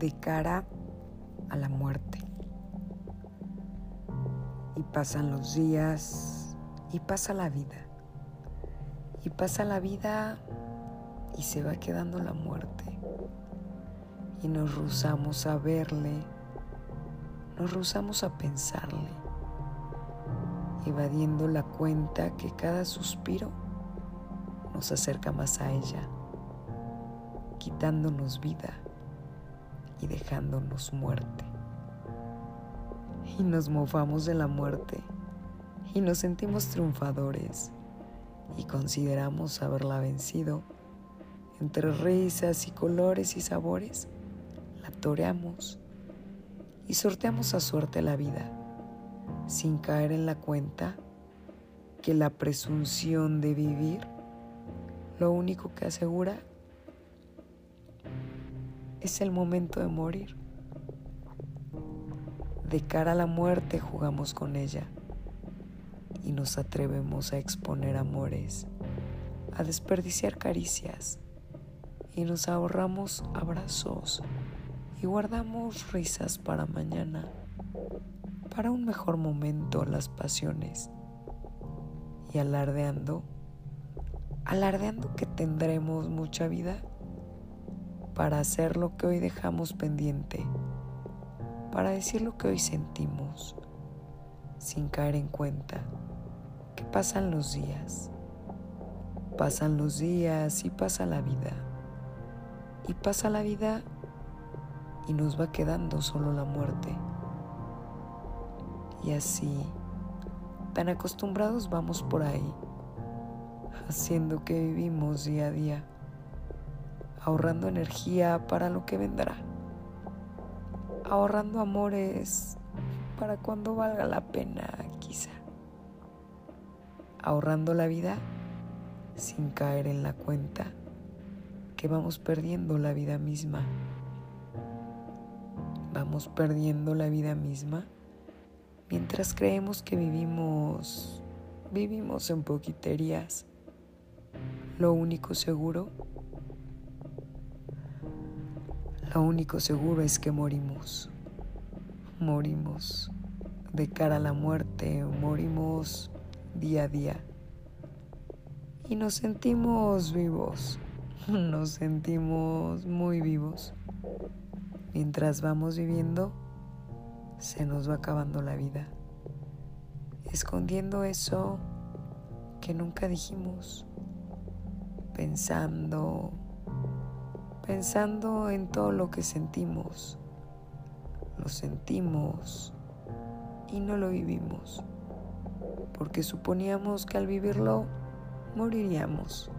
de cara a la muerte. Y pasan los días y pasa la vida. Y pasa la vida y se va quedando la muerte. Y nos rehusamos a verle, nos rehusamos a pensarle, evadiendo la cuenta que cada suspiro nos acerca más a ella, quitándonos vida y dejándonos muerte. Y nos mofamos de la muerte y nos sentimos triunfadores y consideramos haberla vencido. Entre risas y colores y sabores, la toreamos y sorteamos a suerte la vida, sin caer en la cuenta que la presunción de vivir lo único que asegura es el momento de morir. De cara a la muerte jugamos con ella y nos atrevemos a exponer amores, a desperdiciar caricias y nos ahorramos abrazos y guardamos risas para mañana, para un mejor momento las pasiones y alardeando, alardeando que tendremos mucha vida para hacer lo que hoy dejamos pendiente, para decir lo que hoy sentimos, sin caer en cuenta que pasan los días, pasan los días y pasa la vida, y pasa la vida y nos va quedando solo la muerte. Y así, tan acostumbrados vamos por ahí, haciendo que vivimos día a día ahorrando energía para lo que vendrá, ahorrando amores para cuando valga la pena quizá, ahorrando la vida sin caer en la cuenta que vamos perdiendo la vida misma. Vamos perdiendo la vida misma mientras creemos que vivimos vivimos en poquiterías. Lo único seguro Lo único seguro es que morimos. Morimos de cara a la muerte, morimos día a día. Y nos sentimos vivos, nos sentimos muy vivos. Mientras vamos viviendo, se nos va acabando la vida, escondiendo eso que nunca dijimos, pensando pensando en todo lo que sentimos. Lo sentimos y no lo vivimos, porque suponíamos que al vivirlo moriríamos.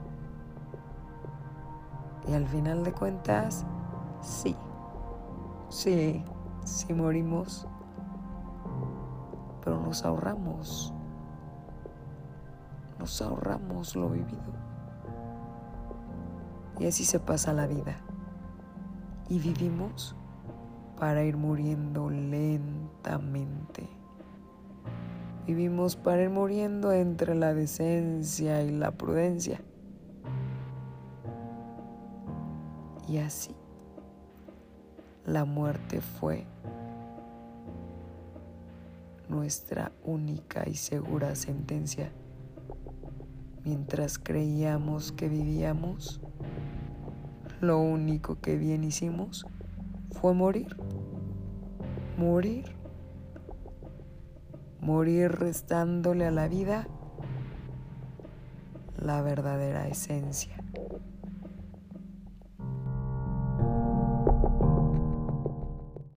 Y al final de cuentas, sí, sí, sí morimos, pero nos ahorramos, nos ahorramos lo vivido. Y así se pasa la vida. Y vivimos para ir muriendo lentamente. Vivimos para ir muriendo entre la decencia y la prudencia. Y así la muerte fue nuestra única y segura sentencia. Mientras creíamos que vivíamos, lo único que bien hicimos fue morir. Morir. Morir restándole a la vida la verdadera esencia.